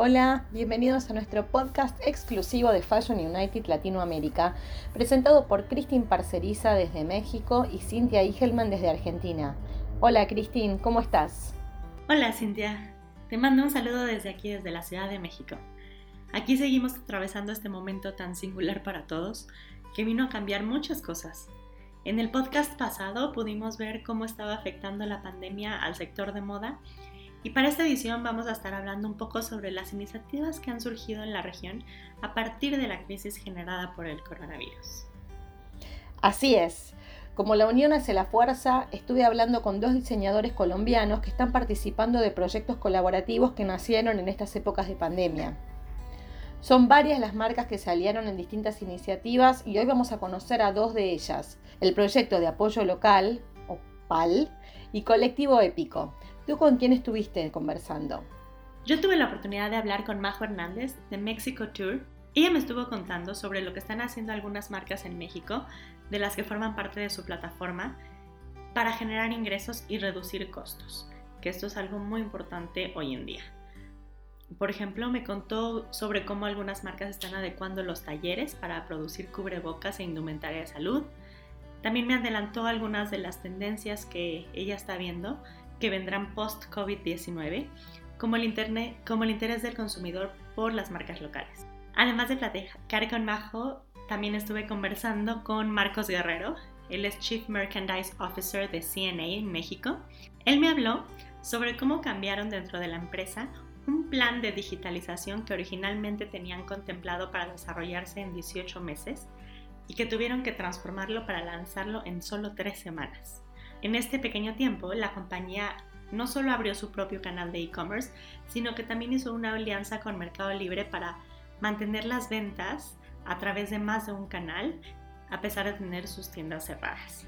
Hola, bienvenidos a nuestro podcast exclusivo de Fashion United Latinoamérica, presentado por Cristin Parceriza desde México y Cintia Igelman desde Argentina. Hola Cristin, ¿cómo estás? Hola Cintia, te mando un saludo desde aquí, desde la Ciudad de México. Aquí seguimos atravesando este momento tan singular para todos que vino a cambiar muchas cosas. En el podcast pasado pudimos ver cómo estaba afectando la pandemia al sector de moda y para esta edición vamos a estar hablando un poco sobre las iniciativas que han surgido en la región a partir de la crisis generada por el coronavirus. Así es. Como la unión hace la fuerza, estuve hablando con dos diseñadores colombianos que están participando de proyectos colaborativos que nacieron en estas épocas de pandemia. Son varias las marcas que se aliaron en distintas iniciativas y hoy vamos a conocer a dos de ellas, el proyecto de apoyo local, o PAL, y Colectivo Épico, ¿Tú con quién estuviste conversando? Yo tuve la oportunidad de hablar con Majo Hernández de Mexico Tour. Ella me estuvo contando sobre lo que están haciendo algunas marcas en México, de las que forman parte de su plataforma, para generar ingresos y reducir costos, que esto es algo muy importante hoy en día. Por ejemplo, me contó sobre cómo algunas marcas están adecuando los talleres para producir cubrebocas e indumentaria de salud. También me adelantó algunas de las tendencias que ella está viendo que vendrán post-COVID-19, como, el como el interés del consumidor por las marcas locales. Además de platicar con Majo, también estuve conversando con Marcos Guerrero, él es Chief Merchandise Officer de CNA en México. Él me habló sobre cómo cambiaron dentro de la empresa un plan de digitalización que originalmente tenían contemplado para desarrollarse en 18 meses y que tuvieron que transformarlo para lanzarlo en solo 3 semanas. En este pequeño tiempo, la compañía no solo abrió su propio canal de e-commerce, sino que también hizo una alianza con Mercado Libre para mantener las ventas a través de más de un canal, a pesar de tener sus tiendas cerradas.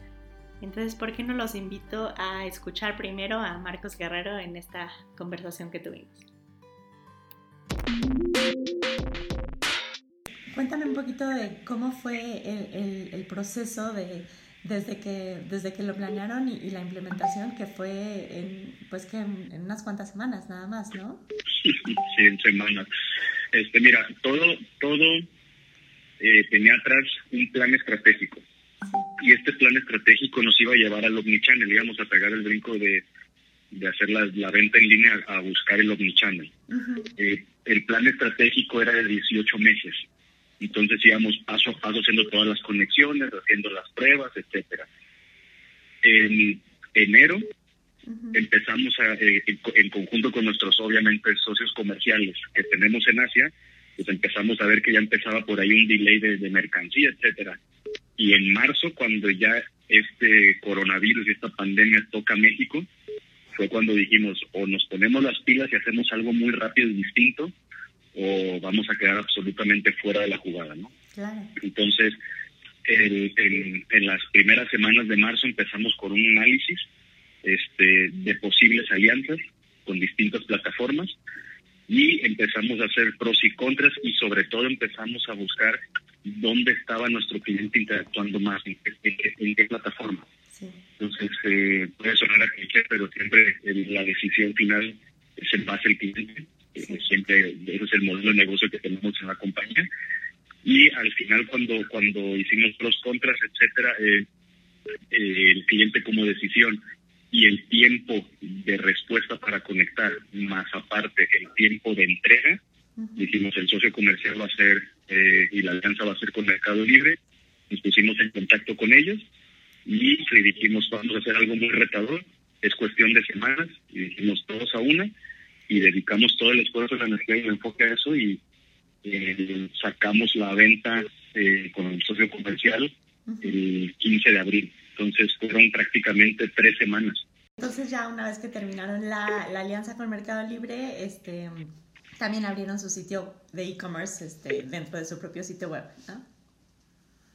Entonces, ¿por qué no los invito a escuchar primero a Marcos Guerrero en esta conversación que tuvimos? Cuéntame un poquito de cómo fue el proceso de desde que, desde que lo planearon y, la implementación, que fue en, pues que en, unas cuantas semanas nada más, ¿no? Sí, en semanas. Este, mira, todo, todo eh, tenía atrás un plan estratégico. Y este plan estratégico nos iba a llevar al Omnichannel, íbamos a pegar el brinco de, de hacer la, la venta en línea a, buscar el Omnichannel. eh, el plan estratégico era de 18 meses. Entonces íbamos paso a paso haciendo todas las conexiones, haciendo las pruebas, etcétera. En enero empezamos a, eh, en, conjunto con nuestros obviamente socios comerciales que tenemos en Asia, pues empezamos a ver que ya empezaba por ahí un delay de, mercancía, etcétera. Y en marzo, cuando ya este coronavirus y esta pandemia toca México, fue cuando dijimos o nos ponemos las pilas y hacemos algo muy rápido y distinto, o vamos a quedar absolutamente fuera de la jugada, ¿no? Entonces, en, las primeras semanas de marzo empezamos con un análisis este, de posibles alianzas con distintas plataformas y empezamos a hacer pros y contras y sobre todo empezamos a buscar dónde estaba nuestro cliente interactuando más, en, qué plataforma. Entonces, eh, puede sonar a cliché, pero siempre la decisión final es en base al cliente siempre ese es el modelo de negocio que tenemos en la compañía. Y al final cuando, cuando hicimos pros, contras, etcétera, eh, eh, el cliente como decisión y el tiempo de respuesta para conectar, más aparte el tiempo de entrega, dijimos el socio comercial va a ser eh, y la alianza va a ser con Mercado Libre, nos pusimos en contacto con ellos y dijimos vamos a hacer algo muy retador, es cuestión de semanas y dijimos todos a una y dedicamos todo el esfuerzo, la energía y el enfoque a eso y eh, sacamos la venta eh, con el socio comercial el 15 de abril. Entonces fueron prácticamente tres semanas. Entonces ya una vez que terminaron la, la alianza con Mercado Libre, este, también abrieron su sitio de e-commerce este, dentro de su propio sitio web, ¿no?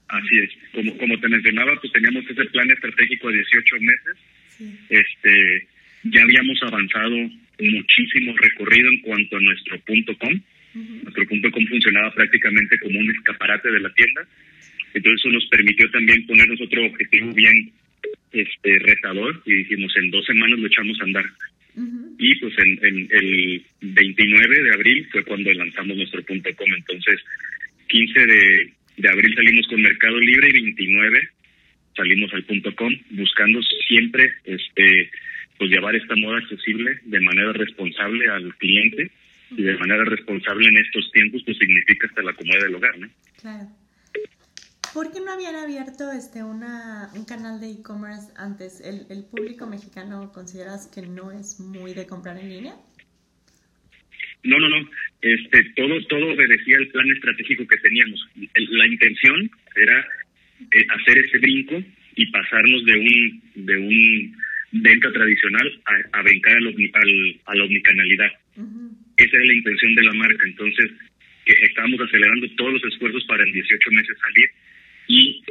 Así es. Como, como te mencionaba, pues teníamos ese plan estratégico de 18 meses. Este, ya habíamos avanzado muchísimo recorrido en cuanto a nuestro punto com. Nuestro punto com funcionaba prácticamente como un escaparate de la tienda. Entonces eso nos permitió también ponernos otro objetivo bien este retador y dijimos en dos semanas lo echamos a andar. y pues en, el 29 de abril fue cuando lanzamos nuestro punto .com. Entonces, 15 de, de abril salimos con Mercado Libre y 29 salimos al punto .com buscando siempre este pues llevar esta moda accesible de manera responsable al cliente y de manera responsable en estos tiempos pues significa hasta la comodidad del hogar, ¿no? Claro. ¿Por qué no habían abierto este una, un canal de e-commerce antes? ¿El, ¿El público mexicano consideras que no es muy de comprar en línea? No, no, no. Este, todo, todo obedecía el plan estratégico que teníamos. La intención era eh, hacer ese brinco y pasarnos de un, de un venta tradicional a, a brincar al, al, a la omnicanalidad. Esa era la intención de la marca. Entonces, que estábamos acelerando todos los esfuerzos para en 18 meses salir y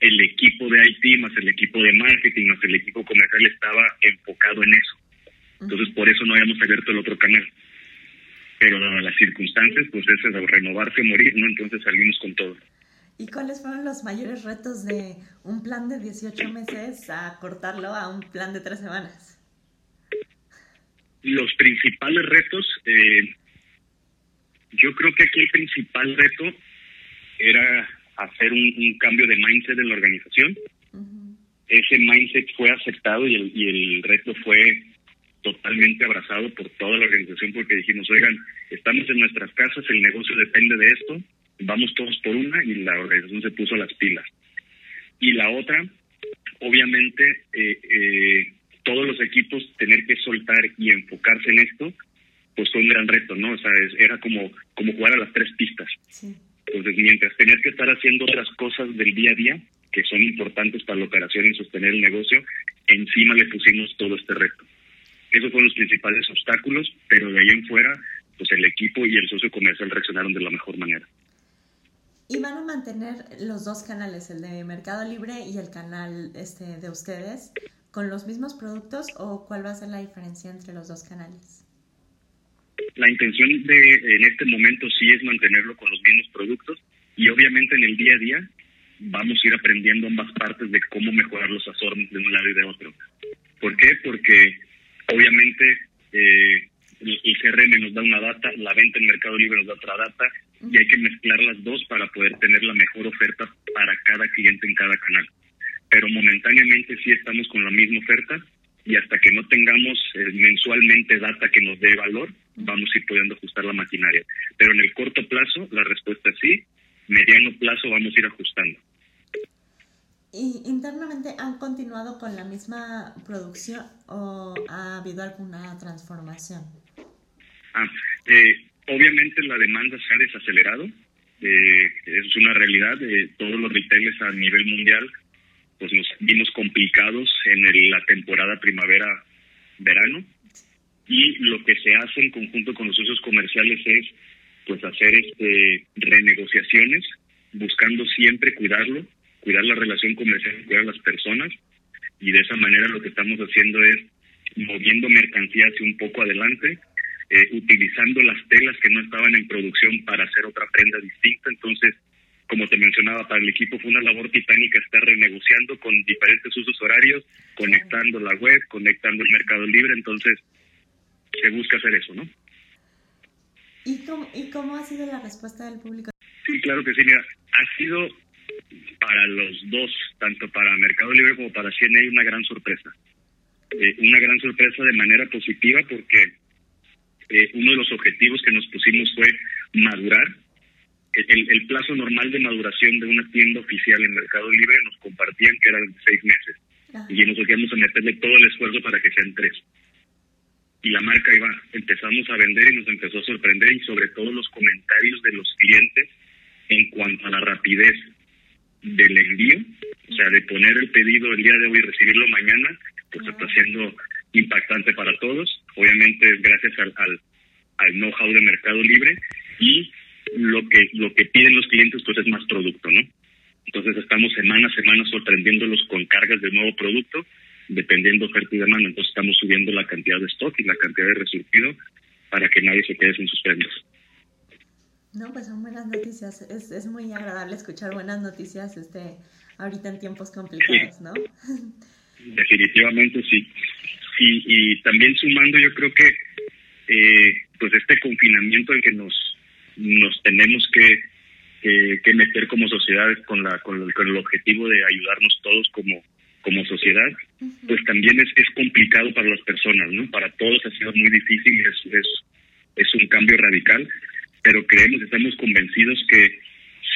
el equipo de IT más el equipo de marketing más el equipo comercial estaba enfocado en eso. Entonces, por eso no habíamos abierto el otro canal. Pero las circunstancias, pues es renovarse morir, ¿no? Entonces salimos con todo. ¿Y cuáles fueron los mayores retos de un plan de 18 meses a cortarlo a un plan de tres semanas? Los principales retos, eh, yo creo que aquí el principal reto era hacer un, cambio de mindset en la organización. Ese mindset fue aceptado y el, y el reto fue totalmente abrazado por toda la organización porque dijimos, oigan, estamos en nuestras casas, el negocio depende de esto, vamos todos por una y la organización se puso las pilas. Y la otra, obviamente, eh, eh, todos los equipos tener que soltar y enfocarse en esto, pues fue un gran reto, ¿no? O sea, era como, como jugar a las tres pistas. Entonces, mientras tener que estar haciendo otras cosas del día a día, que son importantes para la operación y sostener el negocio, encima le pusimos todo este reto. Esos fueron los principales obstáculos, pero de ahí en fuera, pues el equipo y el socio comercial reaccionaron de la mejor manera. ¿Y van a mantener los dos canales, el de Mercado Libre y el canal este, de ustedes, con los mismos productos o cuál va a ser la diferencia entre los dos canales? La intención de en este momento sí es mantenerlo con los mismos productos y obviamente en el día a día vamos a ir aprendiendo ambas partes de cómo mejorar los assortments de un lado y de otro. ¿Por qué? Porque obviamente eh, el CRM nos da una data, la venta en Mercado Libre nos da otra data y hay que mezclar las dos para poder tener la mejor oferta para cada cliente en cada canal. Pero momentáneamente sí estamos con la misma oferta y hasta que no tengamos eh, mensualmente data que nos dé valor, vamos a ir pudiendo ajustar la maquinaria. Pero en el corto plazo, la respuesta es sí, mediano plazo vamos a ir ajustando. ¿Y internamente han continuado con la misma producción o ha habido alguna transformación? Ah, eh, Obviamente la demanda se ha desacelerado, eh, es una realidad, eh, todos los retailers a nivel mundial pues nos vimos complicados en la temporada primavera-verano. Y lo que se hace en conjunto con los socios comerciales es pues hacer este renegociaciones buscando siempre cuidarlo, cuidar la relación comercial, cuidar a las personas. Y de esa manera lo que estamos haciendo es moviendo mercancía hacia un poco adelante eh, utilizando las telas que no estaban en producción para hacer otra prenda distinta. Entonces, como te mencionaba, para el equipo fue una labor titánica estar renegociando con diferentes usos horarios, conectando la web, conectando el mercado libre. Entonces, se busca hacer eso, ¿no? ¿Y cómo, ¿Y cómo ha sido la respuesta del público? Sí, claro que sí. Mira, ha sido para los dos, tanto para Mercado Libre como para CNA, una gran sorpresa. Eh, una gran sorpresa de manera positiva porque eh, uno de los objetivos que nos pusimos fue madurar. El, plazo normal de maduración de una tienda oficial en Mercado Libre nos compartían que eran seis meses. Y nosotros íbamos a meterle todo el esfuerzo para que sean tres. Y la marca iba, empezamos a vender y nos empezó a sorprender y sobre todo los comentarios de los clientes en cuanto a la rapidez del envío, o sea, de poner el pedido el día de hoy y recibirlo mañana, pues está siendo impactante para todos. Obviamente gracias al, al, al know-how de Mercado Libre y lo que lo que piden los clientes pues es más producto, ¿no? Entonces estamos semana a semana sorprendiéndolos con cargas de nuevo producto, dependiendo oferta y demanda. Entonces estamos subiendo la cantidad de stock y la cantidad de resurtido para que nadie se quede sin sus prendas. No, pues son buenas noticias. Es, es muy agradable escuchar buenas noticias este ahorita en tiempos complicados, ¿no? Definitivamente sí. Y, también sumando, yo creo que eh, pues este confinamiento en que nos, nos tenemos que, que, meter como sociedades con, la, con, el, objetivo de ayudarnos todos como, como sociedad, pues también es, es complicado para las personas, ¿no? Para todos ha sido muy difícil, es, es, es un cambio radical, pero creemos, estamos convencidos que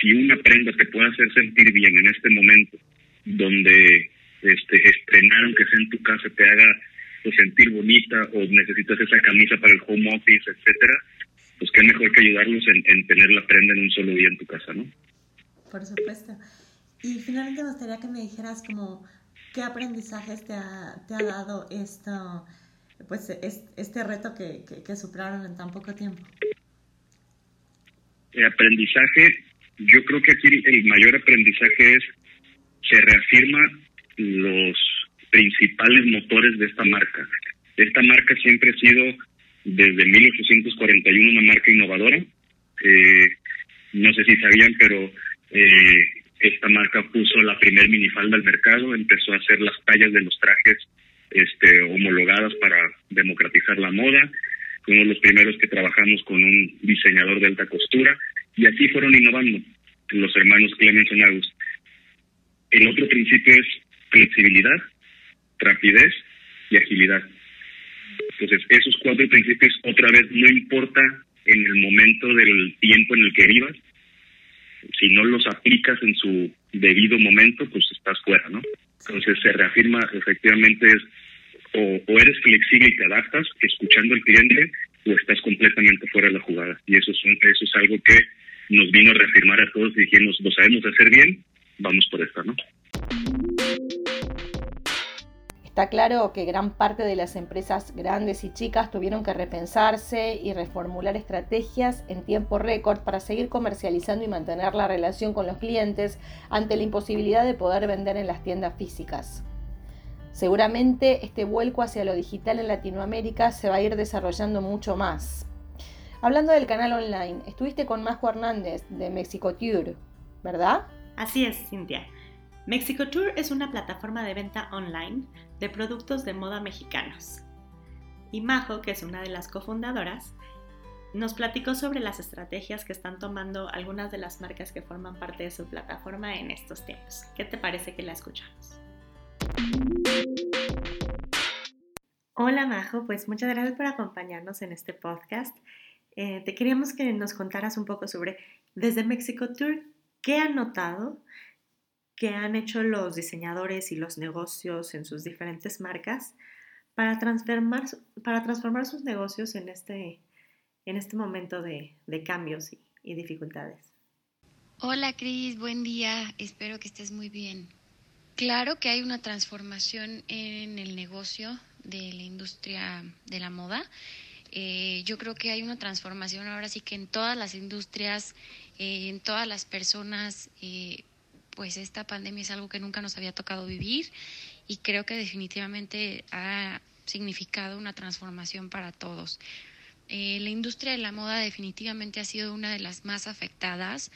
si una prenda te puede hacer sentir bien en este momento, donde este, estrenar, aunque sea en tu casa, te haga pues, sentir bonita o necesitas esa camisa para el home office, etcétera, pues qué mejor que ayudarlos en, tener la prenda en un solo día en tu casa, ¿no? Por supuesto. Y finalmente me gustaría que me dijeras como qué aprendizajes te ha, te ha dado esto, pues este reto que, que, superaron en tan poco tiempo. El aprendizaje, yo creo que aquí el mayor aprendizaje es se reafirma los principales motores de esta marca. Esta marca siempre ha sido desde 1841 una marca innovadora. Eh, no sé si sabían, pero eh, esta marca puso la primer minifalda al mercado, empezó a hacer las tallas de los trajes este, homologadas para democratizar la moda. Fuimos los primeros que trabajamos con un diseñador de alta costura y así fueron innovando los hermanos Clemens y August. El otro principio es flexibilidad, rapidez y agilidad. Entonces, esos cuatro principios, otra vez, no importa en el momento del tiempo en el que vivas, si no los aplicas en su debido momento, pues estás fuera, ¿no? Entonces se reafirma efectivamente es o, eres flexible y te adaptas escuchando al cliente o estás completamente fuera de la jugada. Y eso es, eso es algo que nos vino a reafirmar a todos y dijimos, lo sabemos hacer bien, vamos por esta, ¿no? Está claro que gran parte de las empresas grandes y chicas tuvieron que repensarse y reformular estrategias en tiempo récord para seguir comercializando y mantener la relación con los clientes ante la imposibilidad de poder vender en las tiendas físicas. Seguramente este vuelco hacia lo digital en Latinoamérica se va a ir desarrollando mucho más. Hablando del canal online, estuviste con Majo Hernández de Mexico Tour, ¿verdad? Así es, Cintia. Mexico Tour es una plataforma de venta online de productos de moda mexicanos. Y Majo, que es una de las cofundadoras, nos platicó sobre las estrategias que están tomando algunas de las marcas que forman parte de su plataforma en estos tiempos. ¿Qué te parece que la escuchamos? Hola Majo, pues muchas gracias por acompañarnos en este podcast. Eh, te queríamos que nos contaras un poco sobre, desde Mexico Tour, ¿qué han notado que han hecho los diseñadores y los negocios en sus diferentes marcas para transformar, para transformar sus negocios en este, en este momento de, cambios y, y dificultades. Hola Cris, buen día, espero que estés muy bien. Claro que hay una transformación en el negocio de la industria de la moda. Eh, yo creo que hay una transformación ahora sí que en todas las industrias, eh, en todas las personas, eh, pues esta pandemia es algo que nunca nos había tocado vivir y creo que definitivamente ha significado una transformación para todos. Eh, la industria de la moda definitivamente ha sido una de las más afectadas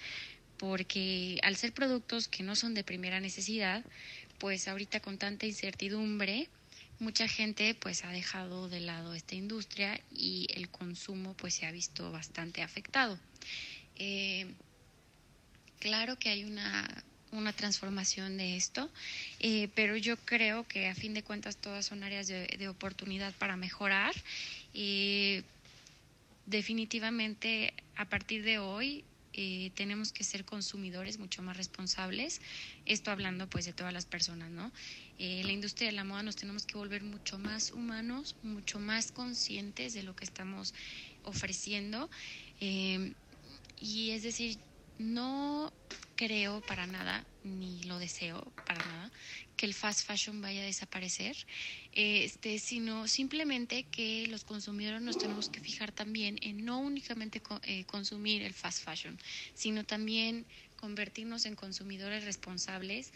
porque al ser productos que no son de primera necesidad, pues ahorita con tanta incertidumbre, mucha gente pues ha dejado de lado esta industria y el consumo pues se ha visto bastante afectado. Eh, claro que hay una una transformación de esto, eh, pero yo creo que a fin de cuentas todas son áreas de, oportunidad para mejorar. y definitivamente a partir de hoy eh, tenemos que ser consumidores mucho más responsables. Esto hablando pues de todas las personas, ¿no? Eh, la industria de la moda nos tenemos que volver mucho más humanos, mucho más conscientes de lo que estamos ofreciendo. y es decir, no creo para nada, ni lo deseo para nada, que el fast fashion vaya a desaparecer, este, sino simplemente que los consumidores nos tenemos que fijar también en no únicamente eh, consumir el fast fashion, sino también convertirnos en consumidores responsables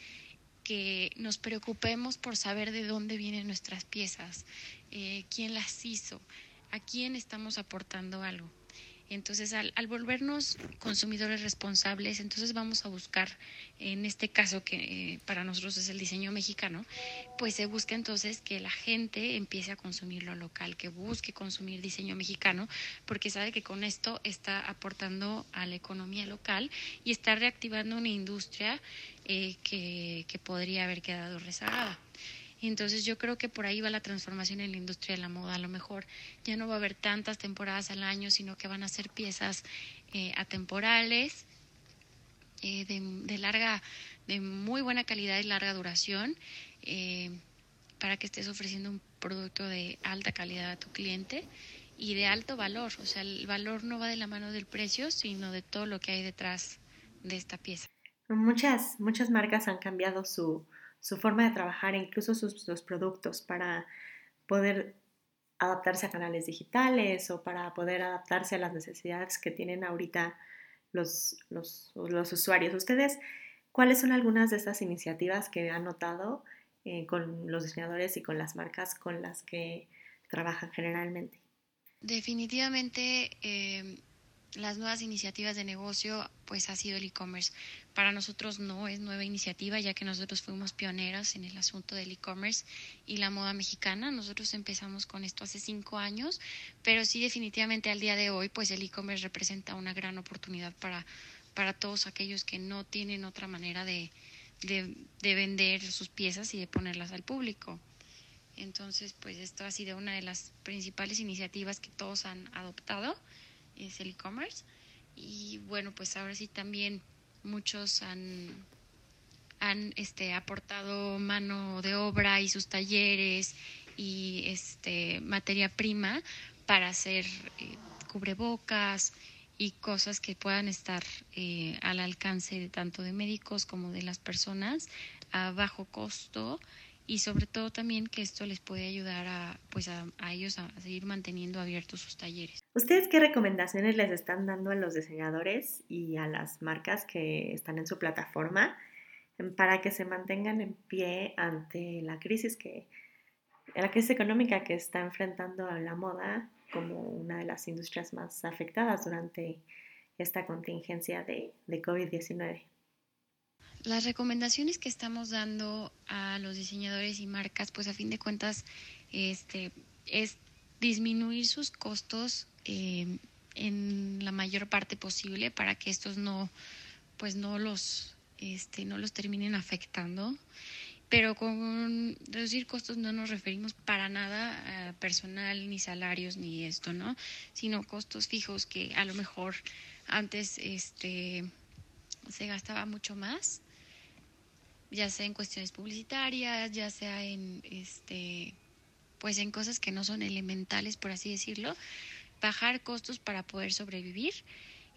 que nos preocupemos por saber de dónde vienen nuestras piezas, eh, quién las hizo, a quién estamos aportando algo. Entonces, al, volvernos consumidores responsables, entonces vamos a buscar, en este caso que eh, para nosotros es el diseño mexicano, pues se busca entonces que la gente empiece a consumir lo local, que busque consumir diseño mexicano, porque sabe que con esto está aportando a la economía local y está reactivando una industria eh, que podría haber quedado rezagada. Entonces yo creo que por ahí va la transformación en la industria de la moda. A lo mejor ya no va a haber tantas temporadas al año, sino que van a ser piezas eh, atemporales, eh, de, larga, de muy buena calidad y larga duración, eh, para que estés ofreciendo un producto de alta calidad a tu cliente y de alto valor. O sea, el valor no va de la mano del precio, sino de todo lo que hay detrás de esta pieza. Muchas, muchas marcas han cambiado su, su forma de trabajar, incluso sus, productos para poder adaptarse a canales digitales o para poder adaptarse a las necesidades que tienen ahorita los, los, los usuarios. ¿Ustedes cuáles son algunas de estas iniciativas que han notado eh, con los diseñadores y con las marcas con las que trabajan generalmente? Definitivamente eh, las nuevas iniciativas de negocio, pues ha sido el e-commerce. Para nosotros no es nueva iniciativa, ya que nosotros fuimos pioneras en el asunto del e-commerce y la moda mexicana. Nosotros empezamos con esto hace cinco años, pero sí definitivamente al día de hoy, pues el e-commerce representa una gran oportunidad para, para todos aquellos que no tienen otra manera de, de, de vender sus piezas y de ponerlas al público. Entonces, pues esto ha sido una de las principales iniciativas que todos han adoptado es el e-commerce. Y bueno, pues ahora sí también muchos han, han este, aportado mano de obra y sus talleres y este, materia prima para hacer eh, cubrebocas y cosas que puedan estar eh, al alcance de tanto de médicos como de las personas a bajo costo y sobre todo también que esto les puede ayudar a, pues a, ellos a seguir manteniendo abiertos sus talleres. ¿Ustedes qué recomendaciones les están dando a los diseñadores y a las marcas que están en su plataforma para que se mantengan en pie ante la crisis que la crisis económica que está enfrentando a la moda como una de las industrias más afectadas durante esta contingencia de, de COVID-19? Las recomendaciones que estamos dando a los diseñadores y marcas, pues a fin de cuentas, este, es disminuir sus costos eh, en la mayor parte posible para que estos no, pues no los, este, no los terminen afectando. Pero con reducir costos no nos referimos para nada a personal, ni salarios, ni esto, ¿no? Sino costos fijos que a lo mejor antes este, se gastaba mucho más ya sea en cuestiones publicitarias, ya sea en este pues en cosas que no son elementales, por así decirlo, bajar costos para poder sobrevivir,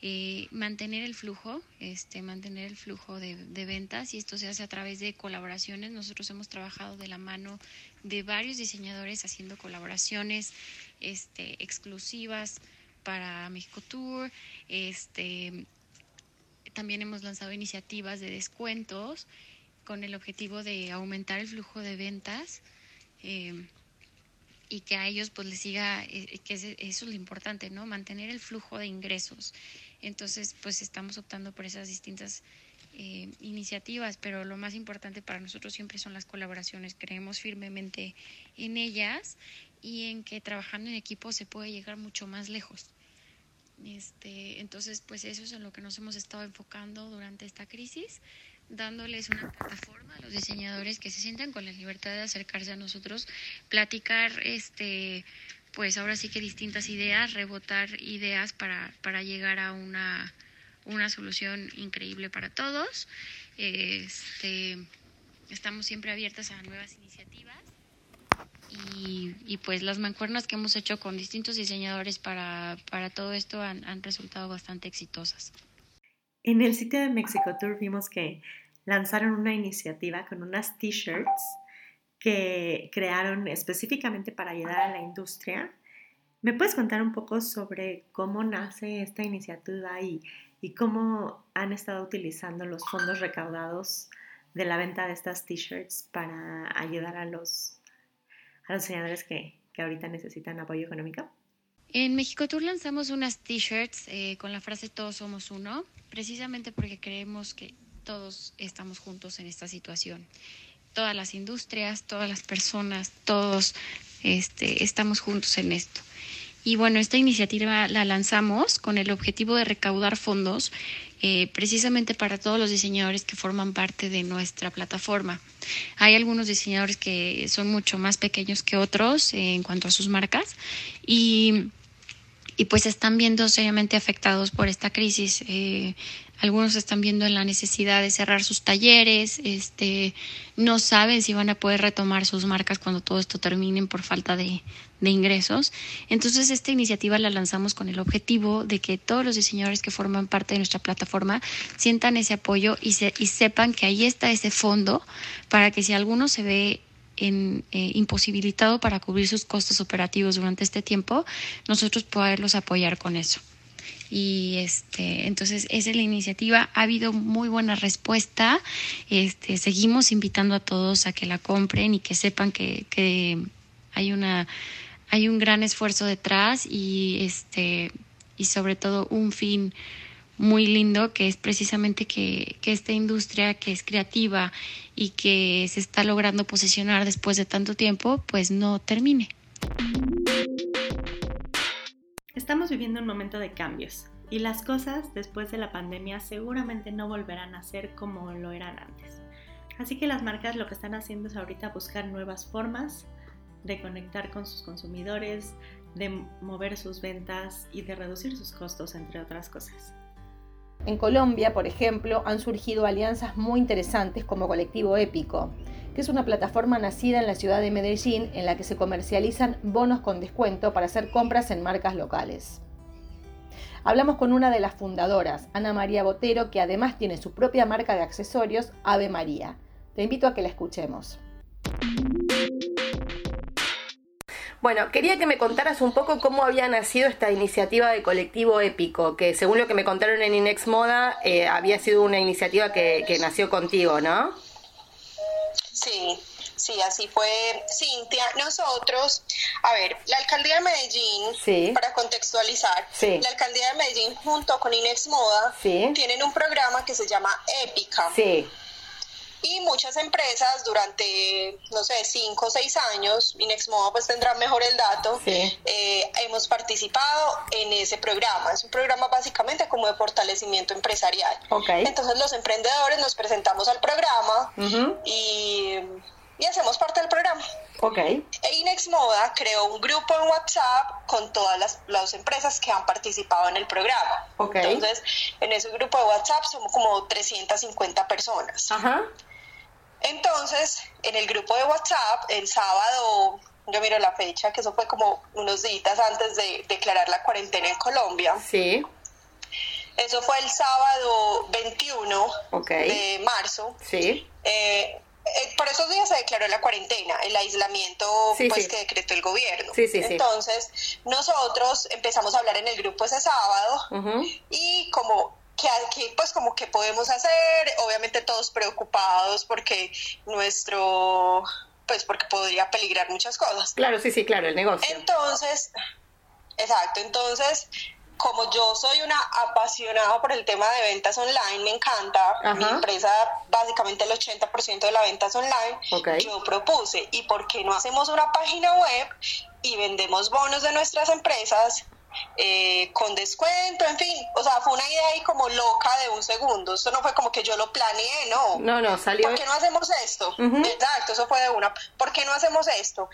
eh, mantener el flujo, este, mantener el flujo de, de, ventas y esto se hace a través de colaboraciones. Nosotros hemos trabajado de la mano de varios diseñadores haciendo colaboraciones este, exclusivas para México Tour. Este, también hemos lanzado iniciativas de descuentos con el objetivo de aumentar el flujo de ventas eh, y que a ellos pues les siga, eh, que eso es lo importante, ¿no? Mantener el flujo de ingresos. Entonces pues estamos optando por esas distintas eh, iniciativas, pero lo más importante para nosotros siempre son las colaboraciones. Creemos firmemente en ellas y en que trabajando en equipo se puede llegar mucho más lejos. Este, entonces, pues eso es en lo que nos hemos estado enfocando durante esta crisis dándoles una plataforma a los diseñadores que se sientan con la libertad de acercarse a nosotros, platicar este pues ahora sí que distintas ideas, rebotar ideas para, para llegar a una, una solución increíble para todos. Este, estamos siempre abiertas a nuevas iniciativas y, y, pues las mancuernas que hemos hecho con distintos diseñadores para, para todo esto han, han resultado bastante exitosas. En el sitio de Mexico Tour vimos que lanzaron una iniciativa con unas t-shirts que crearon específicamente para ayudar a la industria. ¿Me puedes contar un poco sobre cómo nace esta iniciativa y, cómo han estado utilizando los fondos recaudados de la venta de estas t-shirts para ayudar a los, a los diseñadores que, que ahorita necesitan apoyo económico? En México Tour lanzamos unas t-shirts eh, con la frase Todos somos uno, precisamente porque creemos que todos estamos juntos en esta situación. Todas las industrias, todas las personas, todos este, estamos juntos en esto. Y bueno, esta iniciativa la lanzamos con el objetivo de recaudar fondos eh, precisamente para todos los diseñadores que forman parte de nuestra plataforma. Hay algunos diseñadores que son mucho más pequeños que otros en cuanto a sus marcas y y pues están viendo seriamente afectados por esta crisis. Eh, algunos están viendo la necesidad de cerrar sus talleres, este, no saben si van a poder retomar sus marcas cuando todo esto termine por falta de, de ingresos. Entonces, esta iniciativa la lanzamos con el objetivo de que todos los diseñadores que forman parte de nuestra plataforma sientan ese apoyo y, se, y sepan que ahí está ese fondo para que si alguno se ve en, eh, imposibilitado para cubrir sus costos operativos durante este tiempo, nosotros poderlos apoyar con eso. Y este, entonces esa es la iniciativa. Ha habido muy buena respuesta. Este, seguimos invitando a todos a que la compren y que sepan que, que hay una hay un gran esfuerzo detrás y este y sobre todo un fin muy lindo que es precisamente que, que, esta industria que es creativa y que se está logrando posicionar después de tanto tiempo, pues no termine. Estamos viviendo un momento de cambios y las cosas después de la pandemia seguramente no volverán a ser como lo eran antes. Así que las marcas lo que están haciendo es ahorita buscar nuevas formas de conectar con sus consumidores, de mover sus ventas y de reducir sus costos, entre otras cosas. En Colombia, por ejemplo, han surgido alianzas muy interesantes como Colectivo Épico, que es una plataforma nacida en la ciudad de Medellín en la que se comercializan bonos con descuento para hacer compras en marcas locales. Hablamos con una de las fundadoras, Ana María Botero, que además tiene su propia marca de accesorios, Ave María. Te invito a que la escuchemos. Bueno, quería que me contaras un poco cómo había nacido esta iniciativa de colectivo épico, que según lo que me contaron en Inex Moda, eh, había sido una iniciativa que, que nació contigo, ¿no? Sí, Sí, así fue Cintia. Nosotros, a ver, la alcaldía de Medellín, para contextualizar, la alcaldía de Medellín junto con Inex Moda tienen un programa que se llama Épica. Sí y muchas empresas durante, no sé, cinco o seis años, Inexmoda pues tendrá mejor el dato, eh, hemos participado en ese programa. Es un programa básicamente como de fortalecimiento empresarial. Entonces los emprendedores nos presentamos al programa y, hacemos parte del programa. Okay. E Inexmoda creó un grupo en WhatsApp con todas las, las empresas que han participado en el programa. Entonces, en ese grupo de WhatsApp somos como 350 personas. Ajá. Entonces, en el grupo de WhatsApp, el sábado, yo miro la fecha, que eso fue como unos días antes de declarar la cuarentena en Colombia. Sí. Eso fue el sábado 21 de marzo. Sí. Eh, eh, por esos días se declaró la cuarentena, el aislamiento pues que decretó el gobierno. Sí, sí, Entonces, nosotros empezamos a hablar en el grupo ese sábado y como que, aquí pues como que podemos hacer, obviamente todos preocupados porque nuestro, pues porque podría peligrar muchas cosas. Claro, sí, sí, claro, el negocio. Entonces, exacto, entonces como yo soy una apasionada por el tema de ventas online, me encanta, mi empresa básicamente el 80% de la venta es online, yo propuse, ¿y por qué no hacemos una página web y vendemos bonos de nuestras empresas eh, con descuento, en fin, o sea, fue una idea ahí como loca de un segundo, esto no fue como que yo lo planeé, no. No, no, salió. ¿Por qué no hacemos esto? Exacto, eso fue de una. ¿Por qué no hacemos esto?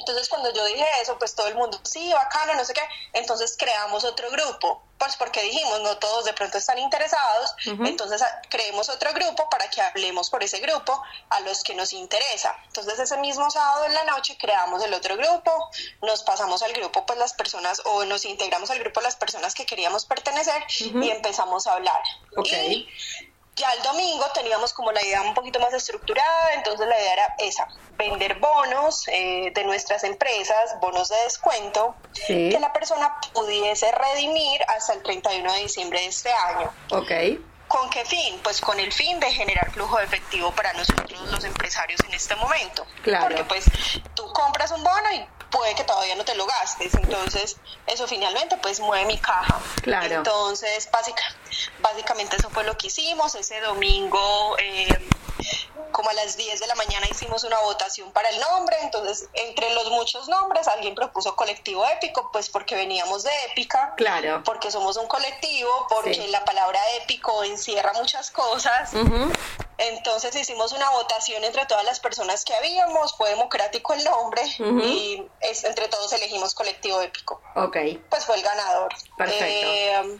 Entonces cuando yo dije eso, pues todo el mundo, sí, bacano, no sé qué, entonces creamos otro grupo, pues porque dijimos, no todos de pronto están interesados, entonces ah, creemos otro grupo para que hablemos por ese grupo a los que nos interesa. Entonces ese mismo sábado en la noche creamos el otro grupo, nos pasamos al grupo pues las personas, o nos integramos al grupo las personas que queríamos pertenecer y empezamos a hablar. Okay. Ya el domingo teníamos como la idea un poquito más estructurada, entonces la idea era esa, vender bonos eh, de nuestras empresas, bonos de descuento, que la persona pudiese redimir hasta el 31 de diciembre de este año. Ok. ¿Con qué fin? Pues con el fin de generar flujo de efectivo para nosotros los empresarios en este momento. Claro. Porque pues tú compras un bono y puede que todavía no te lo gastes. Entonces, eso finalmente pues mueve mi caja. Claro. Entonces, básicamente eso fue lo que hicimos. Ese domingo, eh, como a las 10 de la mañana, hicimos una votación para el nombre. Entonces, entre los muchos nombres, alguien propuso Colectivo Épico, pues porque veníamos de épica. Claro. Porque somos un colectivo, porque la palabra épico encierra muchas cosas. Entonces hicimos una votación entre todas las personas que habíamos, fue democrático el nombre y entre todos elegimos colectivo épico. Ok. Pues fue el ganador. Perfecto. Eh,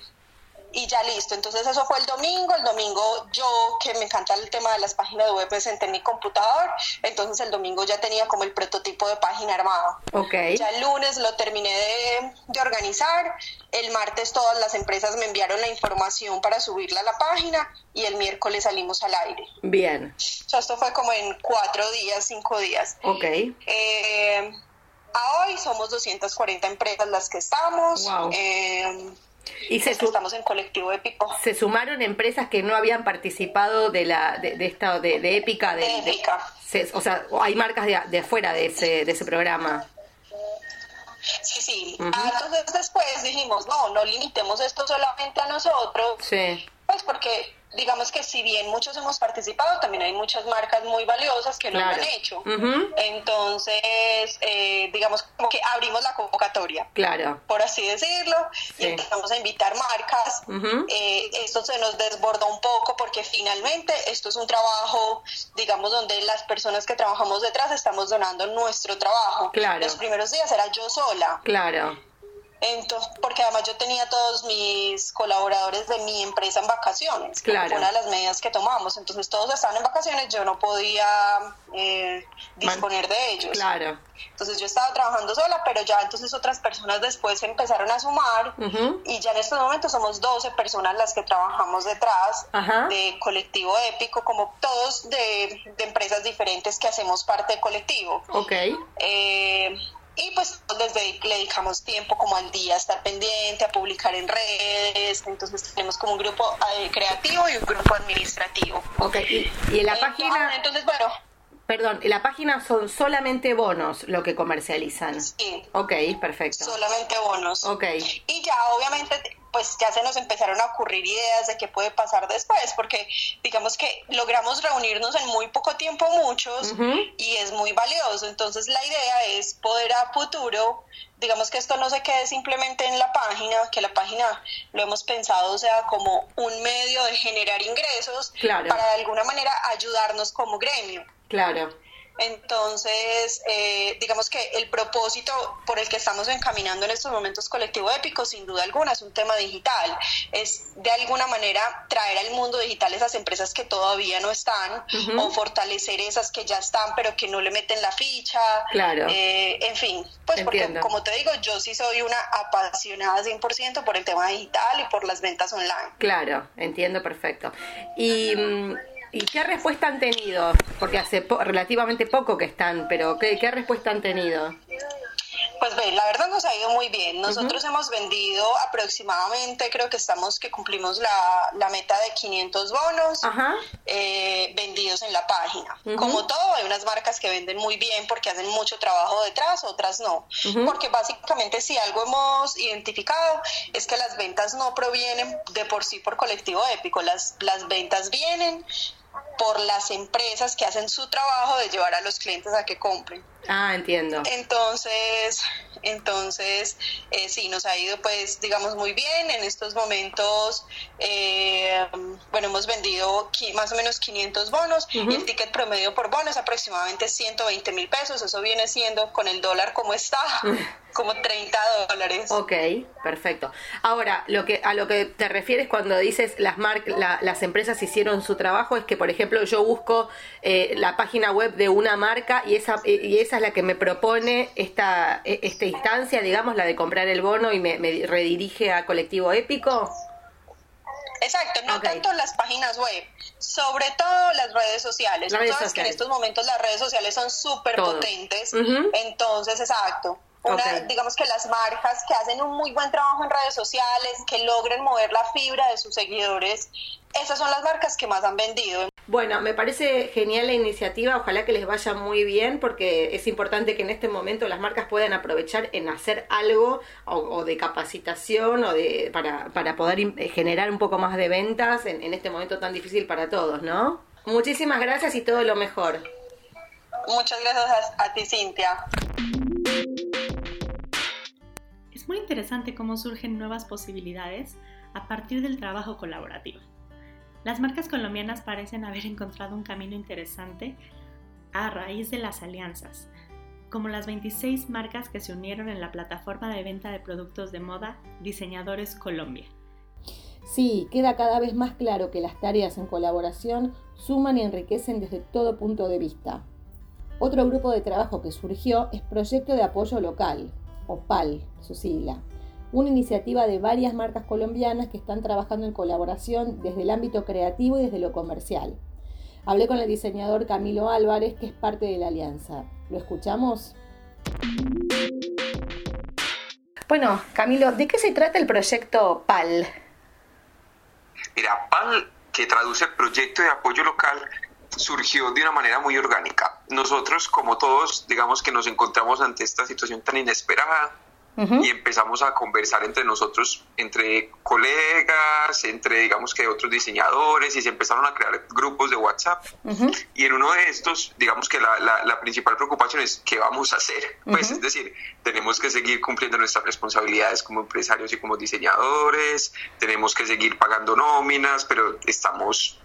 y ya listo. Entonces eso fue el domingo. El domingo yo, que me encanta el tema de las páginas web, presenté en mi computador. Entonces el domingo ya tenía como el prototipo de página armada. Ok. Ya el lunes lo terminé de, de organizar. El martes todas las empresas me enviaron la información para subirla a la página y el miércoles salimos al aire. Bien. O sea, esto fue como en cuatro días, cinco días. Ok. Eh, a hoy somos 240 empresas las que estamos. Wow. Eh, y se estamos en colectivo épico. Se sumaron empresas que no habían participado de la de, de esta de, de épica de, épica. o sea, hay marcas de, de afuera de ese de ese programa. Sí, sí. Ah, entonces después dijimos, no, no limitemos esto solamente a nosotros. Sí. Pues porque digamos que si bien muchos hemos participado, también hay muchas marcas muy valiosas que no lo han hecho. Entonces, eh, digamos como que abrimos la convocatoria, claro. por así decirlo, y empezamos a invitar marcas. Eh, esto se nos desborda un poco porque finalmente esto es un trabajo, digamos, donde las personas que trabajamos detrás estamos donando nuestro trabajo. Claro. Los primeros días era yo sola. Claro. Entonces, porque además yo tenía todos mis colaboradores de mi empresa en vacaciones, claro. fue una de las medidas que tomamos. Entonces todos estaban en vacaciones, yo no podía eh, disponer de ellos. Claro. Entonces yo estaba trabajando sola, pero ya entonces otras personas después empezaron a sumar y ya en estos momentos somos 12 personas las que trabajamos detrás de colectivo épico, como todos de, de, empresas diferentes que hacemos parte del colectivo. Ok. Eh, y pues desde le dedicamos tiempo como al día a estar pendiente, a publicar en redes, entonces tenemos como un grupo eh, creativo y un grupo administrativo. Ok, y, en la página... Entonces, bueno... Perdón, en la página son solamente bonos lo que comercializan. Sí. Ok, perfecto. Solamente bonos. Ok. Y ya obviamente pues ya se nos empezaron a ocurrir ideas de qué puede pasar después, porque digamos que logramos reunirnos en muy poco tiempo muchos y es muy valioso. Entonces la idea es poder a futuro, digamos que esto no se quede simplemente en la página, que la página lo hemos pensado, sea, como un medio de generar ingresos para de alguna manera ayudarnos como gremio. Claro. Entonces, eh, digamos que el propósito por el que estamos encaminando en estos momentos colectivo épico, sin duda alguna, es un tema digital. Es de alguna manera traer al mundo digital esas empresas que todavía no están o fortalecer esas que ya están pero que no le meten la ficha. Claro. Eh, en fin, pues porque como te digo, yo sí soy una apasionada 100% por el tema digital y por las ventas online. Claro, entiendo perfecto. Y ¿Y qué respuesta han tenido? Porque hace relativamente poco que están, pero ¿qué, ¿qué, respuesta han tenido? Pues ve, la verdad nos ha ido muy bien. Nosotros hemos vendido aproximadamente, creo que estamos, que cumplimos la, la meta de 500 bonos eh, vendidos en la página. Como todo, hay unas marcas que venden muy bien porque hacen mucho trabajo detrás, otras no. Porque básicamente si algo hemos identificado es que las ventas no provienen de por sí por colectivo épico, las, las ventas vienen por las empresas que hacen su trabajo de llevar a los clientes a que compren. Ah, entiendo. Entonces, entonces eh, sí, nos ha ido pues digamos muy bien. En estos momentos, eh, bueno, hemos vendido más o menos 500 bonos y el ticket promedio por bono es aproximadamente 120 mil pesos. Eso viene siendo con el dólar como está. como 30 dólares. Ok, perfecto. Ahora, lo que a lo que te refieres cuando dices las las empresas hicieron su trabajo es que, por ejemplo, yo busco eh, la página web de una marca y esa y esa es la que me propone esta e, esta instancia, digamos, la de comprar el bono y me, redirige a colectivo épico. Exacto, no tanto las páginas web, sobre todo las redes sociales. Redes sociales. que en estos momentos las redes sociales son súper potentes, entonces, exacto. Una, Digamos que las marcas que hacen un muy buen trabajo en redes sociales, que logren mover la fibra de sus seguidores, esas son las marcas que más han vendido. Bueno, me parece genial la iniciativa, ojalá que les vaya muy bien porque es importante que en este momento las marcas puedan aprovechar en hacer algo o, de capacitación o de para, para poder eh, generar un poco más de ventas en, en este momento tan difícil para todos, ¿no? Muchísimas gracias y todo lo mejor. Muchas gracias a ti, Cintia. Es muy interesante cómo surgen nuevas posibilidades a partir del trabajo colaborativo. Las marcas colombianas parecen haber encontrado un camino interesante a raíz de las alianzas, como las 26 marcas que se unieron en la plataforma de venta de productos de moda Diseñadores Colombia. Sí, queda cada vez más claro que las tareas en colaboración suman y enriquecen desde todo punto de vista. Otro grupo de trabajo que surgió es Proyecto de Apoyo Local, o PAL, su sigla, una iniciativa de varias marcas colombianas que están trabajando en colaboración desde el ámbito creativo y desde lo comercial. Hablé con el diseñador Camilo Álvarez, que es parte de la alianza. ¿Lo escuchamos? Bueno, Camilo, ¿de qué se trata el proyecto PAL? Mira, PAL, que traduce Proyecto de Apoyo Local, surgió de una manera muy orgánica. Nosotros, como todos, digamos que nos encontramos ante esta situación tan inesperada, y empezamos a conversar entre nosotros, entre colegas, entre digamos que otros diseñadores y se empezaron a crear grupos de WhatsApp. Y en uno de estos, digamos que la, la, principal preocupación es qué vamos a hacer. Pues es decir, tenemos que seguir cumpliendo nuestras responsabilidades como empresarios y como diseñadores, tenemos que seguir pagando nóminas, pero estamos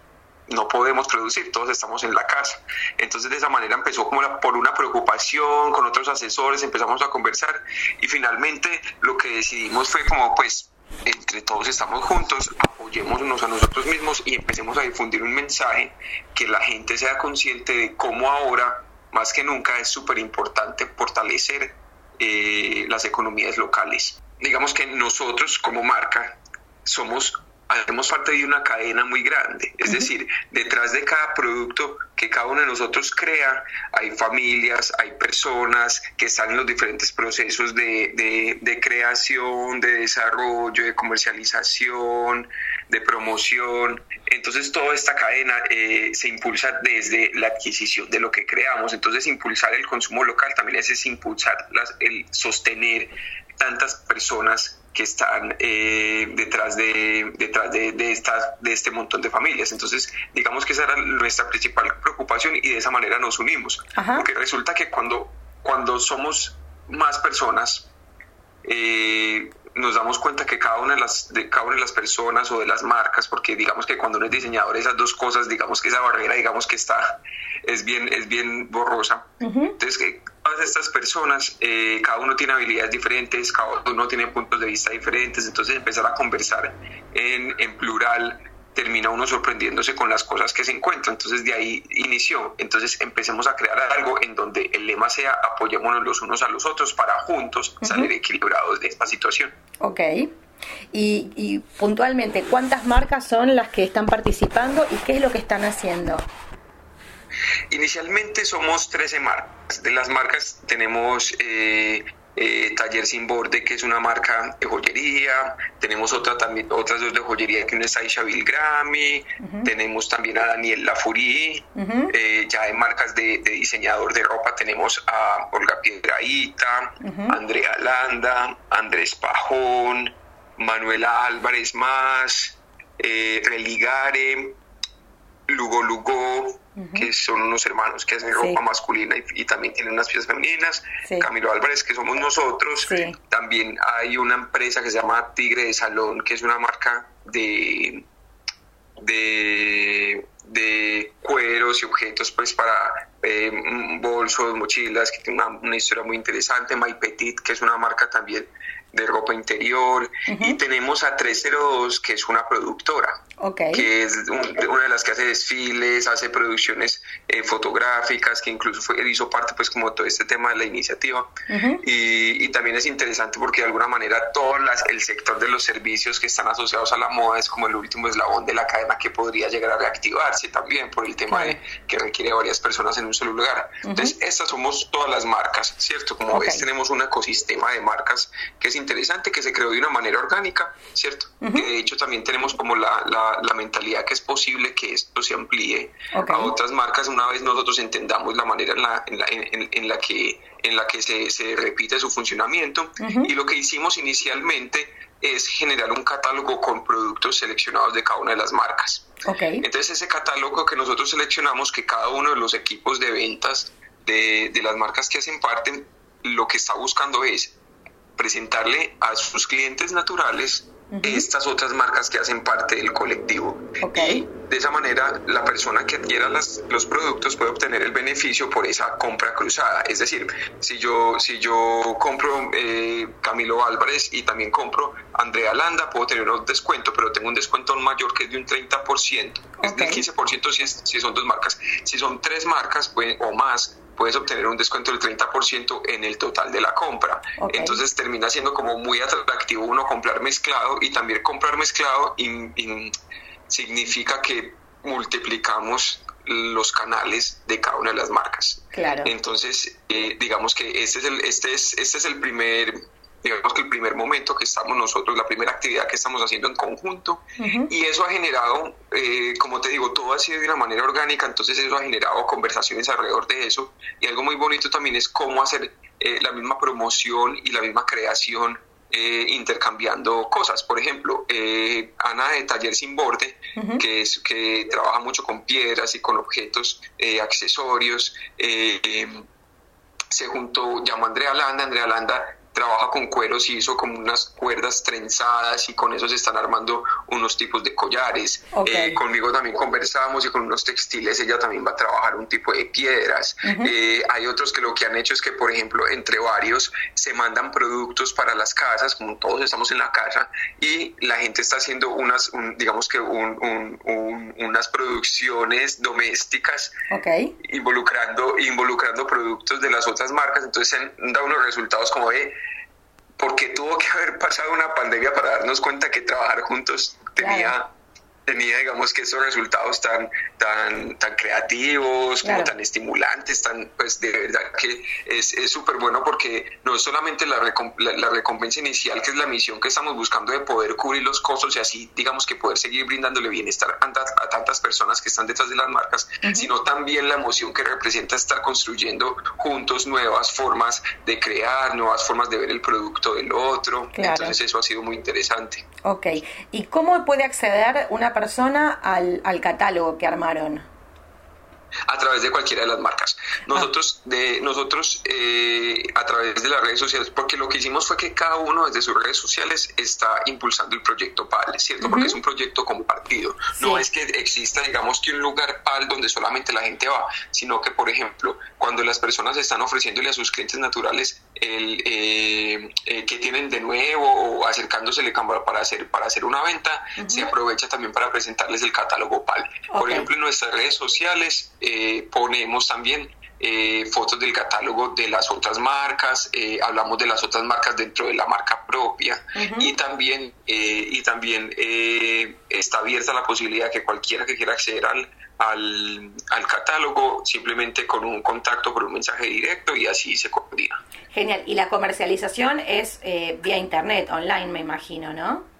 no podemos producir, todos estamos en la casa. Entonces de esa manera empezó como por una preocupación con otros asesores, empezamos a conversar y finalmente lo que decidimos fue como pues entre todos estamos juntos, apoyémonos a nosotros mismos y empecemos a difundir un mensaje que la gente sea consciente de cómo ahora, más que nunca, es súper importante fortalecer eh, las economías locales. Digamos que nosotros como marca somos hacemos parte de una cadena muy grande. Es decir, detrás de cada producto que cada uno de nosotros crea, hay familias, hay personas que están en los diferentes procesos de, de, creación, de desarrollo, de comercialización, de promoción. Entonces toda esta cadena eh, se impulsa desde la adquisición de lo que creamos. Entonces impulsar el consumo local también es, es impulsar las, el sostener tantas personas que están eh, detrás, de, detrás de, de, de este montón de familias. Entonces, digamos que esa era nuestra principal preocupación y de esa manera nos unimos. Porque resulta que cuando, cuando somos más personas, eh, nos damos cuenta que cada una de las de cada una de las personas o de las marcas porque digamos que cuando uno es diseñador esas dos cosas digamos que esa barrera digamos que está es bien es bien borrosa entonces que todas estas personas eh, cada uno tiene habilidades diferentes cada uno tiene puntos de vista diferentes entonces empezar a conversar en, en plural termina uno sorprendiéndose con las cosas que se encuentran. Entonces de ahí inició. Entonces empecemos a crear algo en donde el lema sea apoyémonos los unos a los otros para juntos salir equilibrados de esta situación. Ok. Y, y, puntualmente, ¿cuántas marcas son las que están participando y qué es lo que están haciendo? Inicialmente somos 13 marcas. De las marcas tenemos eh, eh, Taller Sin Borde, que es una marca de joyería, tenemos otra, también, otras dos de joyería, que una es Aisha Bill Grammy, tenemos también a Daniel Lafurí, eh, ya en marcas de, diseñador de ropa tenemos a Olga Piedraíta, Andrea Landa, Andrés Pajón, Manuela Álvarez Más, eh, Religare, Lugo Lugo, que son unos hermanos que hacen ropa masculina y, también tienen unas piezas femeninas. Camilo Álvarez, que somos nosotros. También hay una empresa que se llama Tigre de Salón, que es una marca de, de, de cueros y objetos pues para eh, bolsos, mochilas, que tiene una, una historia muy interesante. My Petit, que es una marca también de ropa interior. Y tenemos a 302, que es una productora que es una de las que hace desfiles, hace producciones eh, fotográficas, que incluso fue, hizo parte pues como todo este tema de la iniciativa. y, y, también es interesante porque de alguna manera todo las, el sector de los servicios que están asociados a la moda es como el último eslabón de la cadena que podría llegar a reactivarse también por el tema de que requiere varias personas en un solo lugar. Entonces, estas somos todas las marcas, ¿cierto? Como ves, tenemos un ecosistema de marcas que es interesante que se creó de una manera orgánica, ¿cierto? Que de hecho también tenemos como la, la, mentalidad que es posible que esto se amplíe a otras marcas una vez nosotros entendamos la manera en la, en la, en, la que, en la que se, se repite su funcionamiento. Y lo que hicimos inicialmente es generar un catálogo con productos seleccionados de cada una de las marcas. Okay. Entonces ese catálogo que nosotros seleccionamos, que cada uno de los equipos de ventas de, de las marcas que hacen parte, lo que está buscando es presentarle a sus clientes naturales estas otras marcas que hacen parte del colectivo. Y de esa manera la persona que adquiera las, los productos puede obtener el beneficio por esa compra cruzada. Es decir, si yo, si yo compro eh, Camilo Álvarez y también compro Andrea Landa, puedo tener un descuento, pero tengo un descuento mayor que es de un 30%, es del 15% si, si son dos marcas. Si son tres marcas o más, puedes obtener un descuento del 30% en el total de la compra. Entonces termina siendo como muy atractivo uno comprar mezclado y también comprar mezclado significa que multiplicamos los canales de cada una de las marcas. Claro. Entonces, eh, digamos que este es el, este es, este es el primer digamos que el primer momento que estamos nosotros, la primera actividad que estamos haciendo en conjunto, y eso ha generado, eh, como te digo, todo ha sido de una manera orgánica, entonces eso ha generado conversaciones alrededor de eso, y algo muy bonito también es cómo hacer eh, la misma promoción y la misma creación eh, intercambiando cosas. Por ejemplo, Ana de Taller Sin Borde, que, es, que trabaja mucho con piedras y con objetos, accesorios, se juntó, llamó a Andrea Landa, Andrea Landa trabaja con cueros y hizo como unas cuerdas trenzadas y con eso se están armando unos tipos de collares. Eh, conmigo también conversamos y con unos textiles ella también va a trabajar un tipo de piedras. Eh, hay otros que lo que han hecho es que, por ejemplo, entre varios se mandan productos para las casas, como todos estamos en la casa, y la gente está haciendo unas, digamos que unas producciones domésticas involucrando, involucrando productos de las otras marcas. Entonces se han dado unos resultados como de porque tuvo que haber pasado una pandemia para darnos cuenta que trabajar juntos tenía tenía, digamos, que esos resultados tan, tan, tan creativos, como tan estimulantes, tan, pues de verdad que es súper bueno porque no es solamente la, la, recompensa inicial, que es la misión que estamos buscando de poder cubrir los costos y así, digamos, que poder seguir brindándole bienestar a, personas que están detrás de las marcas, sino también la emoción que representa estar construyendo juntos nuevas formas de crear, nuevas formas de ver el producto del otro. Entonces eso ha sido muy interesante. Ok, ¿y cómo puede acceder una persona al, al catálogo que armaron? A través de cualquiera de las marcas. Nosotros, de, nosotros eh, a través de las redes sociales, porque lo que hicimos fue que cada uno desde sus redes sociales está impulsando el proyecto PAL, ¿cierto? Porque es un proyecto compartido. No es que exista, digamos, que un lugar PAL donde solamente la gente va, sino que, por ejemplo, cuando las personas están ofreciéndole a sus clientes naturales el eh, eh, que tienen de nuevo o acercándosele para hacer, para hacer una venta, se aprovecha también para presentarles el catálogo PAL. Por ejemplo, en nuestras redes sociales, eh, ponemos también eh, fotos del catálogo de las otras marcas, eh, hablamos de las otras marcas dentro de la marca propia y también, y también está abierta la posibilidad que cualquiera que quiera acceder al, al, al, catálogo simplemente con un contacto por un mensaje directo y así se coordina. Genial, y la comercialización es vía internet, online me imagino, ¿no?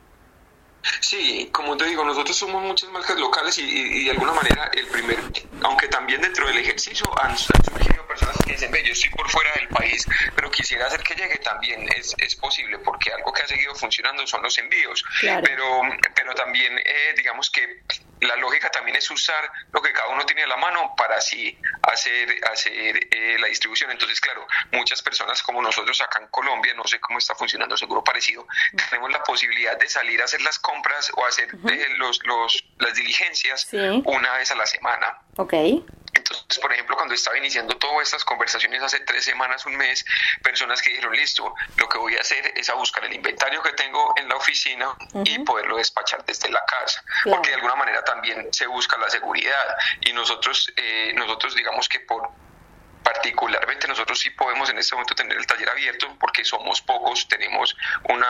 Sí, como te digo, nosotros somos muchas marcas locales y, de alguna manera el primer, aunque también dentro del ejercicio han, surgido personas que dicen, ve, yo estoy por fuera del país, pero quisiera hacer que llegue también, es, es posible, porque algo que ha seguido funcionando son los envíos, pero, pero también eh, digamos que la lógica también es usar lo que cada uno tiene a la mano para así hacer, hacer eh, la distribución. Entonces, claro, muchas personas como nosotros acá en Colombia, no sé cómo está funcionando, seguro parecido, tenemos la posibilidad de salir a hacer las compras o hacer eh, los, los, las diligencias una vez a la semana. Ok. Entonces, por ejemplo, cuando estaba iniciando todas estas conversaciones hace tres semanas, un mes, personas que dijeron, listo, lo que voy a hacer es a buscar el inventario que tengo en la oficina y poderlo despachar desde la casa, porque de alguna manera también se busca la seguridad. Y nosotros, eh, nosotros digamos que por particularmente nosotros sí podemos en este momento tener el taller abierto porque somos pocos, tenemos una,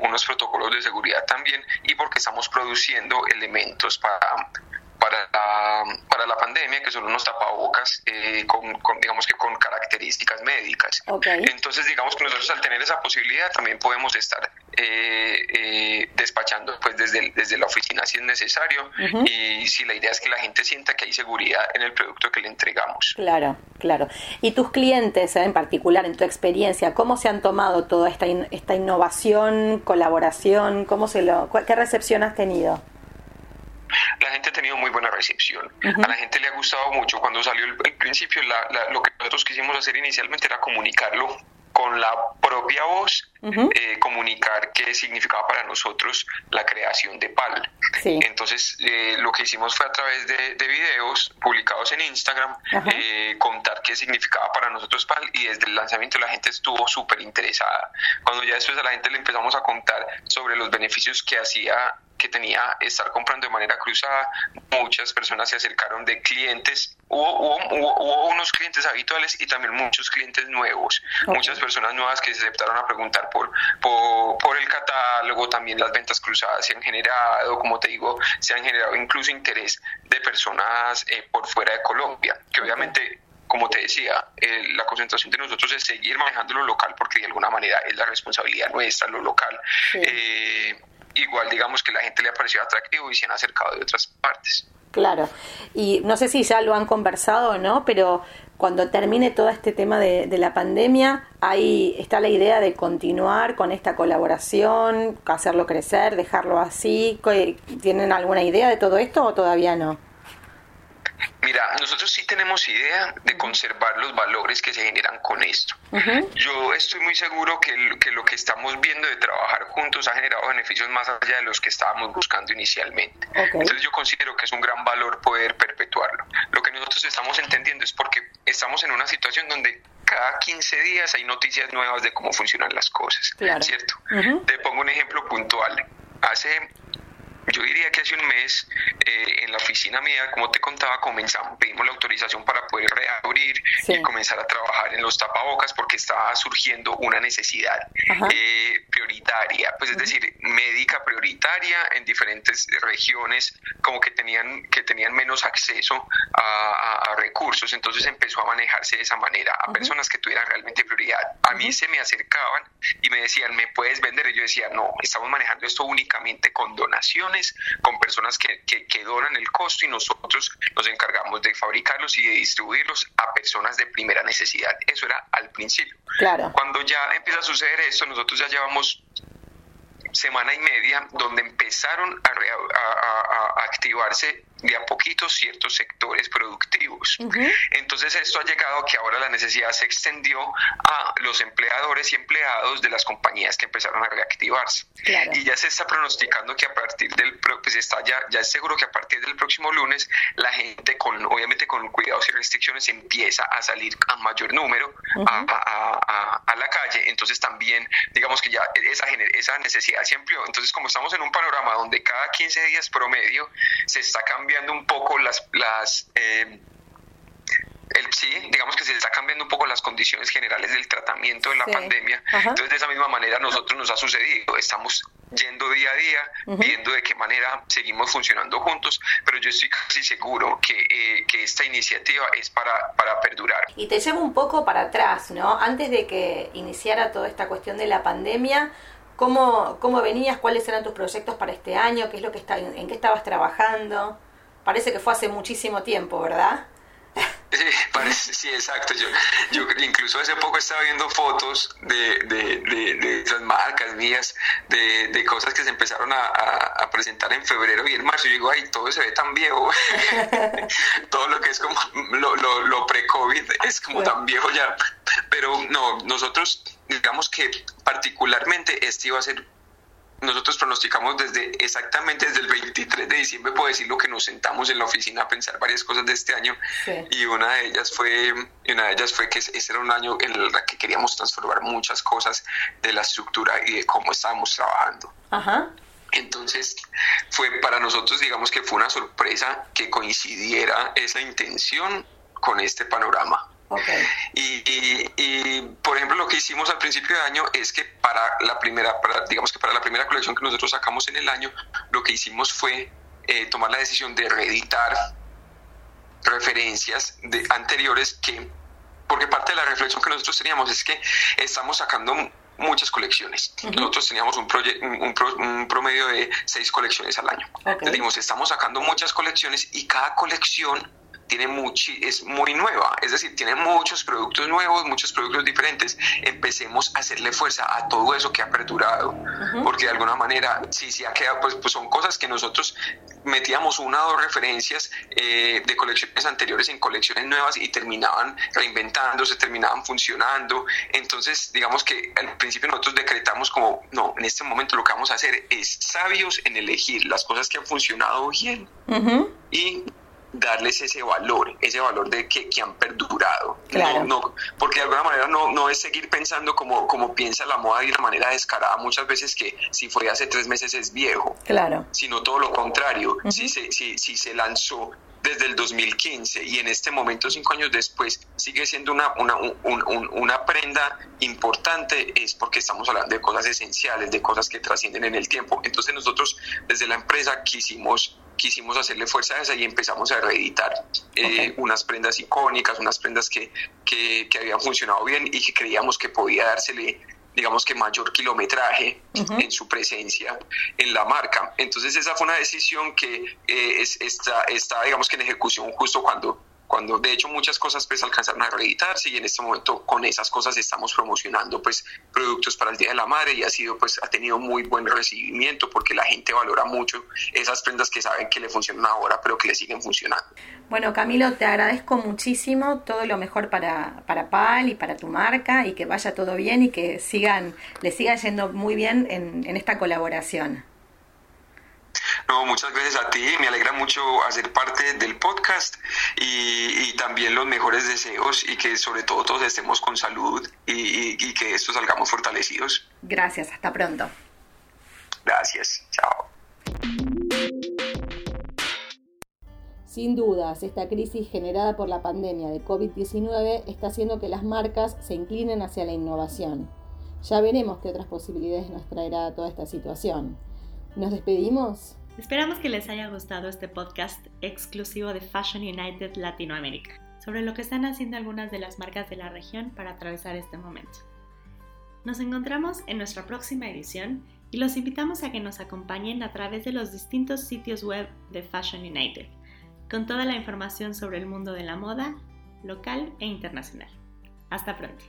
unos protocolos de seguridad también y porque estamos produciendo elementos para para la, para la pandemia, que son unos tapabocas eh, con, digamos que con características médicas. Entonces, digamos que nosotros al tener esa posibilidad también podemos estar eh, eh, despachando pues desde, desde la oficina si es necesario y si la idea es que la gente sienta que hay seguridad en el producto que le entregamos. Claro, claro. Y tus clientes en particular, en tu experiencia, ¿cómo se han tomado toda esta, esta innovación, colaboración? ¿Cómo se lo, ¿Qué recepción has tenido? La gente ha tenido muy buena recepción. A la gente le ha gustado mucho. Cuando salió el, principio, lo que nosotros quisimos hacer inicialmente era comunicarlo con la propia voz, eh, comunicar qué significaba para nosotros la creación de PAL. Entonces, eh, lo que hicimos fue a través de, videos publicados en Instagram, eh, contar qué significaba para nosotros PAL y desde el lanzamiento la gente estuvo súper interesada. Cuando ya después a la gente le empezamos a contar sobre los beneficios que hacía que tenía estar comprando de manera cruzada, muchas personas se acercaron de clientes, hubo, hubo, unos clientes habituales y también muchos clientes nuevos, muchas personas nuevas que se aceptaron a preguntar por, por, el catálogo, también las ventas cruzadas se han generado, como te digo, se han generado incluso interés de personas eh, por fuera de Colombia, que obviamente como te decía, eh, la concentración de nosotros es seguir manejando lo local porque de alguna manera es la responsabilidad nuestra, lo local. Eh, igual digamos que la gente le ha parecido atractivo y se han acercado de otras partes. Claro, y no sé si ya lo han conversado o no, pero cuando termine todo este tema de, de, la pandemia, ahí está la idea de continuar con esta colaboración, hacerlo crecer, dejarlo así. ¿Tienen alguna idea de todo esto o todavía no? Mira, nosotros sí tenemos idea de conservar los valores que se generan con esto. Yo estoy muy seguro que, lo que estamos viendo de trabajar juntos ha generado beneficios más allá de los que estábamos buscando inicialmente. Entonces yo considero que es un gran valor poder perpetuarlo. Lo que nosotros estamos entendiendo es porque estamos en una situación donde cada 15 días hay noticias nuevas de cómo funcionan las cosas, ¿cierto? Te pongo un ejemplo puntual. Hace yo diría que hace un mes eh, en la oficina mía, como te contaba, comenzamos, pedimos la autorización para poder reabrir y comenzar a trabajar en los tapabocas porque estaba surgiendo una necesidad eh, prioritaria, pues es decir, médica prioritaria en diferentes regiones como que tenían, que tenían menos acceso a, recursos, entonces empezó a manejarse de esa manera, a personas que tuvieran realmente prioridad. A mí se me acercaban y me decían, ¿me puedes vender? Y yo decía, no, estamos manejando esto únicamente con donaciones con personas que, que, donan el costo y nosotros nos encargamos de fabricarlos y de distribuirlos a personas de primera necesidad. Eso era al principio. Claro. Cuando ya empieza a suceder esto, nosotros ya llevamos semana y media donde empezaron a, a activarse de a poquito ciertos sectores productivos. Entonces esto ha llegado a que ahora la necesidad se extendió a los empleadores y empleados de las compañías que empezaron a reactivarse. Y ya se está pronosticando que a partir del, pues está ya, ya es seguro que a partir del próximo lunes la gente con, obviamente con cuidados y restricciones empieza a salir a mayor número a, a, la calle. Entonces también, digamos que ya esa, esa necesidad se amplió. Entonces como estamos en un panorama donde cada 15 días promedio se está cambiando cambiando un poco las, las eh, el, sí, digamos que se está cambiando un poco las condiciones generales del tratamiento de la pandemia. Entonces, de esa misma manera, a nosotros nos ha sucedido. Estamos yendo día a día, viendo de qué manera seguimos funcionando juntos, pero yo estoy casi seguro que, eh, que esta iniciativa es para, para perdurar. Y te llevo un poco para atrás, ¿no? Antes de que iniciara toda esta cuestión de la pandemia, ¿cómo, cómo venías? ¿Cuáles eran tus proyectos para este año? ¿Qué es lo que está, en qué estabas trabajando? Parece que fue hace muchísimo tiempo, ¿verdad? Sí, parece, sí, exacto. Yo, yo incluso hace poco estaba viendo fotos de, de, de, esas marcas mías, de, de, cosas que se empezaron a, a, presentar en febrero y en marzo. Y digo, ay, todo se ve tan viejo. todo lo que es como lo, lo, lo pre-COVID es como tan viejo ya. Pero no, nosotros digamos que particularmente este iba a ser nosotros pronosticamos desde exactamente desde el 23 de diciembre, puedo decir lo que nos sentamos en la oficina a pensar varias cosas de este año y una de ellas fue una de ellas fue que ese era un año en el que queríamos transformar muchas cosas de la estructura y de cómo estábamos trabajando. Entonces, fue para nosotros, digamos que fue una sorpresa que coincidiera esa intención con este panorama. Y, por ejemplo, lo que hicimos al principio de año es que para la primera, digamos que para la primera colección que nosotros sacamos en el año, lo que hicimos fue eh, tomar la decisión de reeditar referencias de anteriores que, porque parte de la reflexión que nosotros teníamos es que estamos sacando muchas colecciones. Nosotros teníamos un, un, promedio de seis colecciones al año. Dijimos, estamos sacando muchas colecciones y cada colección tiene es muy nueva, es decir, tiene muchos productos nuevos, muchos productos diferentes. Empecemos a hacerle fuerza a todo eso que ha perdurado, porque de alguna manera, si se ha quedado, pues, pues, son cosas que nosotros metíamos una o dos referencias eh, de colecciones anteriores en colecciones nuevas y terminaban reinventándose, terminaban funcionando. Entonces, digamos que al principio nosotros decretamos como, no, en este momento lo que vamos a hacer es sabios en elegir las cosas que han funcionado bien y darles ese valor, ese valor de que, que han perdurado. Claro. No, porque de alguna manera no, no es seguir pensando como, como piensa la moda de una manera descarada muchas veces que si fue hace tres meses es viejo. Claro. Sino todo lo contrario. si, se, si, si se lanzó desde el 2015 y en este momento, cinco años después, sigue siendo una, una, una prenda importante, es porque estamos hablando de cosas esenciales, de cosas que trascienden en el tiempo. Entonces nosotros desde la empresa quisimos quisimos hacerle fuerza a esa y empezamos a reeditar eh, unas prendas icónicas, unas prendas que, que, que, habían funcionado bien y que creíamos que podía dársele digamos que mayor kilometraje en su presencia en la marca. Entonces esa fue una decisión que eh, está, está, digamos que en ejecución justo cuando cuando de hecho muchas cosas pues alcanzaron a reeditarse y en este momento con esas cosas estamos promocionando pues productos para el Día de la Madre y ha sido pues ha tenido muy buen recibimiento porque la gente valora mucho esas prendas que saben que le funcionan ahora pero que le siguen funcionando. Bueno Camilo, te agradezco muchísimo todo lo mejor para, para PAL y para tu marca y que vaya todo bien y que sigan, le siga yendo muy bien en, en esta colaboración. No, muchas gracias a ti. Me alegra mucho hacer parte del podcast y, también los mejores deseos y que sobre todo todos estemos con salud y, y que esto salgamos fortalecidos. Gracias, hasta pronto. Gracias, chao. Sin dudas, esta crisis generada por la pandemia de COVID-19 está haciendo que las marcas se inclinen hacia la innovación. Ya veremos qué otras posibilidades nos traerá toda esta situación. ¿Nos despedimos? Esperamos que les haya gustado este podcast exclusivo de Fashion United Latinoamérica, sobre lo que están haciendo algunas de las marcas de la región para atravesar este momento. Nos encontramos en nuestra próxima edición y los invitamos a que nos acompañen a través de los distintos sitios web de Fashion United, con toda la información sobre el mundo de la moda, local e internacional. Hasta pronto.